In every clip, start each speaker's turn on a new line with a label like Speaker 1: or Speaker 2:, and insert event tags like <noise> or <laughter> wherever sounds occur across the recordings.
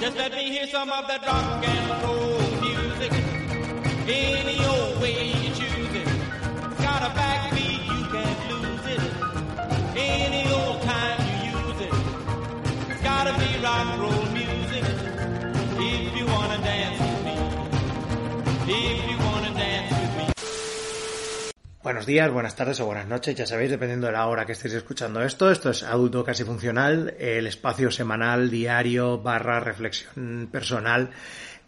Speaker 1: Just let me hear some of that rock and roll music. Any old way you choose it. Got a backbeat, you can't lose it. Any old time you use it. It's gotta be rock and roll music. If you wanna dance with me. If you wanna.
Speaker 2: Buenos días, buenas tardes o buenas noches, ya sabéis, dependiendo de la hora que estéis escuchando esto. Esto es Adulto Casi Funcional, el espacio semanal, diario, barra reflexión personal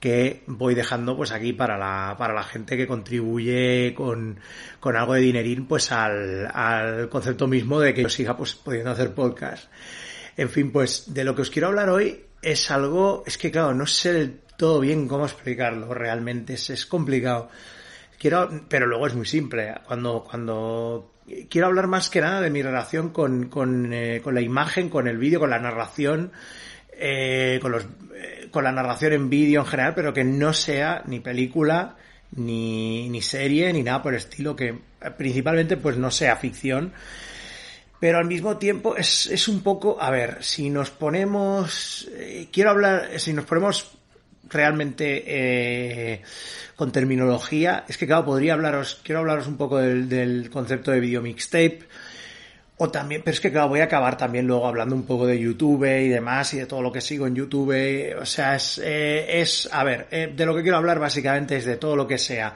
Speaker 2: que voy dejando pues aquí para la, para la gente que contribuye con, con algo de dinerín pues al, al concepto mismo de que yo siga pues pudiendo hacer podcast. En fin, pues de lo que os quiero hablar hoy es algo, es que claro, no sé del todo bien cómo explicarlo realmente, es, es complicado. Quiero, pero luego es muy simple. Cuando, cuando quiero hablar más que nada de mi relación con, con, eh, con la imagen, con el vídeo, con la narración, eh, con los, eh, con la narración en vídeo en general, pero que no sea ni película, ni, ni serie, ni nada por el estilo, que principalmente pues no sea ficción. Pero al mismo tiempo es, es un poco, a ver, si nos ponemos, eh, quiero hablar, si nos ponemos realmente eh, con terminología, es que claro, podría hablaros, quiero hablaros un poco del, concepto de video mixtape, o también, pero es que claro, voy a acabar también luego hablando un poco de YouTube y demás y de todo lo que sigo en YouTube. O sea, es, eh, es a ver, eh, de lo que quiero hablar básicamente es de todo lo que sea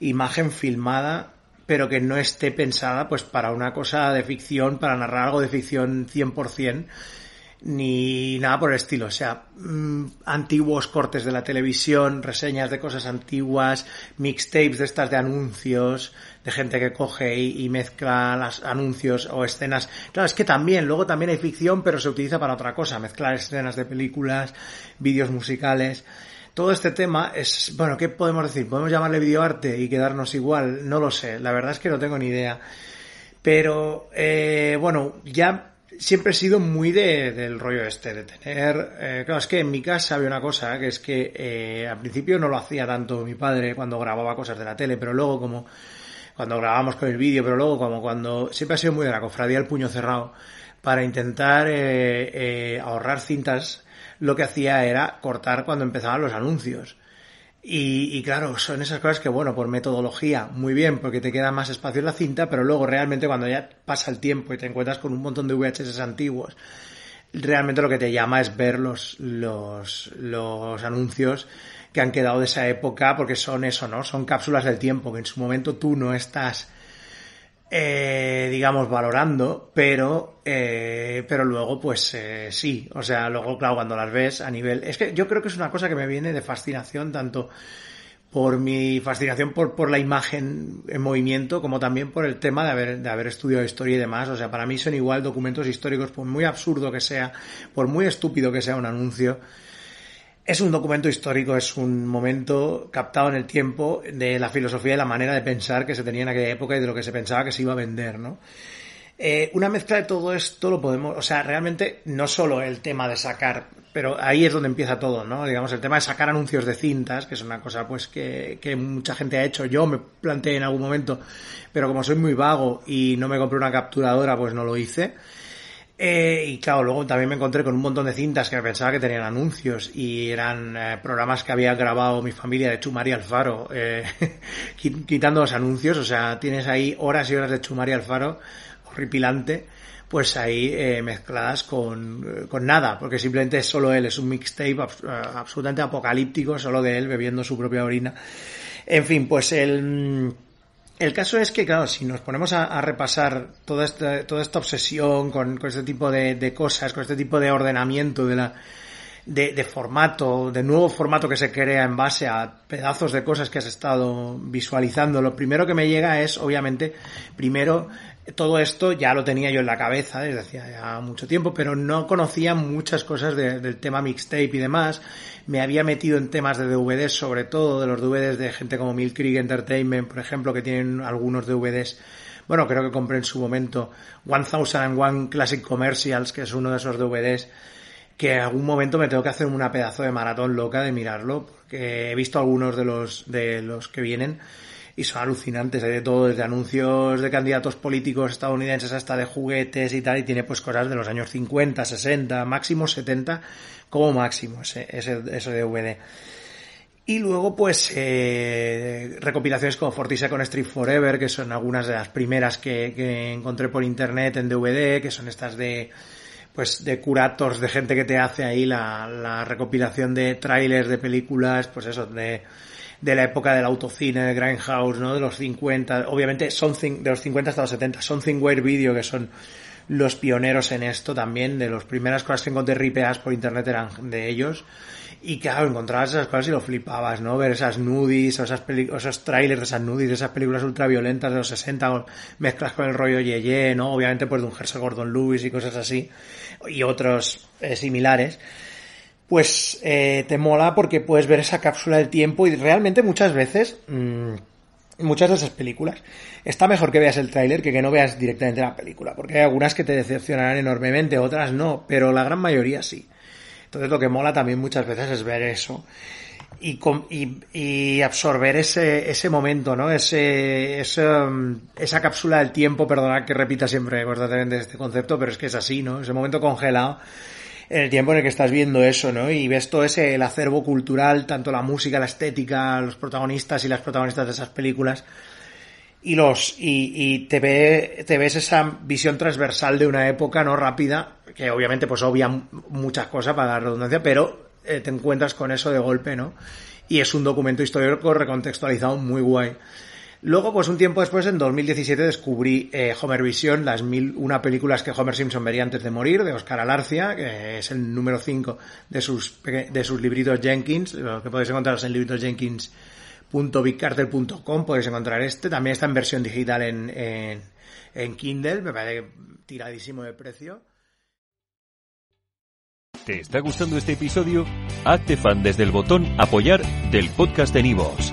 Speaker 2: imagen filmada, pero que no esté pensada pues para una cosa de ficción, para narrar algo de ficción 100%, ni nada por el estilo. O sea, mmm, antiguos cortes de la televisión, reseñas de cosas antiguas, mixtapes de estas de anuncios, de gente que coge y, mezcla los anuncios o escenas. Claro, es que también, luego también hay ficción, pero se utiliza para otra cosa, mezclar escenas de películas, vídeos musicales. Todo este tema es, bueno, ¿qué podemos decir? ¿Podemos llamarle videoarte y quedarnos igual? No lo sé, la verdad es que no tengo ni idea. Pero, eh, bueno, ya siempre he sido muy de, del rollo este, de tener... Eh, claro, es que en mi casa había una cosa, que es que eh, al principio no lo hacía tanto mi padre cuando grababa cosas de la tele, pero luego como cuando grabábamos con el vídeo, pero luego como cuando siempre ha sido muy de la cofradía el puño cerrado para intentar eh, eh, ahorrar cintas, lo que hacía era cortar cuando empezaban los anuncios. Y, claro, son esas cosas que, bueno, por metodología, muy bien, porque te queda más espacio en la cinta, pero luego realmente cuando ya pasa el tiempo y te encuentras con un montón de VHS antiguos, realmente lo que te llama es ver los, los, los anuncios que han quedado de esa época, porque son eso, ¿no? Son cápsulas del tiempo, que en su momento tú no estás, eh, digamos, valorando, pero, eh, pero luego, pues eh, sí, o sea, luego, claro, cuando las ves a nivel, es que yo creo que es una cosa que me viene de fascinación, tanto por mi fascinación por, por la imagen en movimiento, como también por el tema de haber, de haber estudiado historia y demás. O sea, para mí son igual documentos históricos, por muy absurdo que sea, por muy estúpido que sea un anuncio, es un documento histórico, es un momento captado en el tiempo de la filosofía y la manera de pensar que se tenía en aquella época y de lo que se pensaba que se iba a vender, ¿no? Eh, una mezcla de todo esto lo podemos, o sea, realmente no solo el tema de sacar, pero ahí es donde empieza todo, ¿no? Digamos, el tema de sacar anuncios de cintas, que es una cosa pues que, que mucha gente ha hecho, yo me planteé en algún momento, pero como soy muy vago y no me compré una capturadora, pues no lo hice. Eh, y claro, luego también me encontré con un montón de cintas que pensaba que tenían anuncios y eran eh, programas que había grabado mi familia de Chumari Alfaro, eh, <laughs> quitando los anuncios, o sea, tienes ahí horas y horas de Chumari Alfaro, horripilante, pues ahí eh, mezcladas con, con nada, porque simplemente es solo él, es un mixtape abs absolutamente apocalíptico, solo de él bebiendo su propia orina. En fin, pues el el caso es que, claro, si nos ponemos a, a repasar toda esta, toda esta obsesión con, con este tipo de, de, cosas, con este tipo de ordenamiento de la, de, de, formato, de nuevo formato que se crea en base a pedazos de cosas que has estado visualizando, lo primero que me llega es, obviamente, primero, todo esto ya lo tenía yo en la cabeza desde hacía ya mucho tiempo, pero no conocía muchas cosas de, del tema mixtape y demás. Me había metido en temas de DVDs, sobre todo de los DVDs de gente como Mill Creek Entertainment, por ejemplo, que tienen algunos DVDs. Bueno, creo que compré en su momento 1001 Classic Commercials, que es uno de esos DVDs que en algún momento me tengo que hacer una pedazo de maratón loca de mirarlo, porque he visto algunos de los, de los que vienen y son alucinantes, hay de todo, desde anuncios de candidatos políticos estadounidenses hasta de juguetes y tal, y tiene pues cosas de los años 50, 60, máximo 70 como máximo ese, ese, DVD. Y luego, pues, eh, recopilaciones como Fortisa con Street Forever, que son algunas de las primeras que, encontré por internet en DVD, que son estas de, pues, de curators, de gente que te hace ahí la, la recopilación de trailers de películas, pues eso, de, de la época del autocine, de Grindhouse, ¿no? De los 50, obviamente, Something, de los 50 hasta los 70, Something Weird Video, que son los pioneros en esto también, de las primeras cosas que encontré ripeadas por internet eran de ellos. Y claro, encontrabas esas cosas y lo flipabas, ¿no? Ver esas nudies, o esas esos trailers de esas nudies, de esas películas ultraviolentas de los 60, mezclas con el rollo Yeye, ¿no? Obviamente pues de un Herschel Gordon Lewis y cosas así, y otros eh, similares. Pues eh, te mola porque puedes ver esa cápsula del tiempo y realmente muchas veces, mmm, muchas de esas películas, está mejor que veas el tráiler que que no veas directamente la película, porque hay algunas que te decepcionarán enormemente, otras no, pero la gran mayoría sí. Entonces lo que mola también muchas veces es ver eso y, y, y absorber ese, ese momento, ¿no? Ese, ese, esa cápsula del tiempo, perdonad que repita siempre constantemente este concepto, pero es que es así, ¿no? Ese momento congelado en el tiempo en el que estás viendo eso, ¿no? Y ves todo ese, el acervo cultural, tanto la música, la estética, los protagonistas y las protagonistas de esas películas, y los, y, y te ve, te ves esa visión transversal de una época, ¿no? Rápida, que obviamente pues obvia muchas cosas para la redundancia, pero eh, te encuentras con eso de golpe, ¿no? Y es un documento histórico recontextualizado muy guay. Luego, pues un tiempo después, en 2017, descubrí eh, Homer Vision, las mil una películas que Homer Simpson vería antes de morir, de Oscar Alarcia, que es el número 5 de sus, de sus libritos Jenkins, lo que podéis encontraros en librosjenkins.bigcartel.com, podéis encontrar este. También está en versión digital en, en, en Kindle, me parece tiradísimo de precio.
Speaker 3: ¿Te está gustando este episodio? Hazte fan desde el botón Apoyar del podcast de Nivos.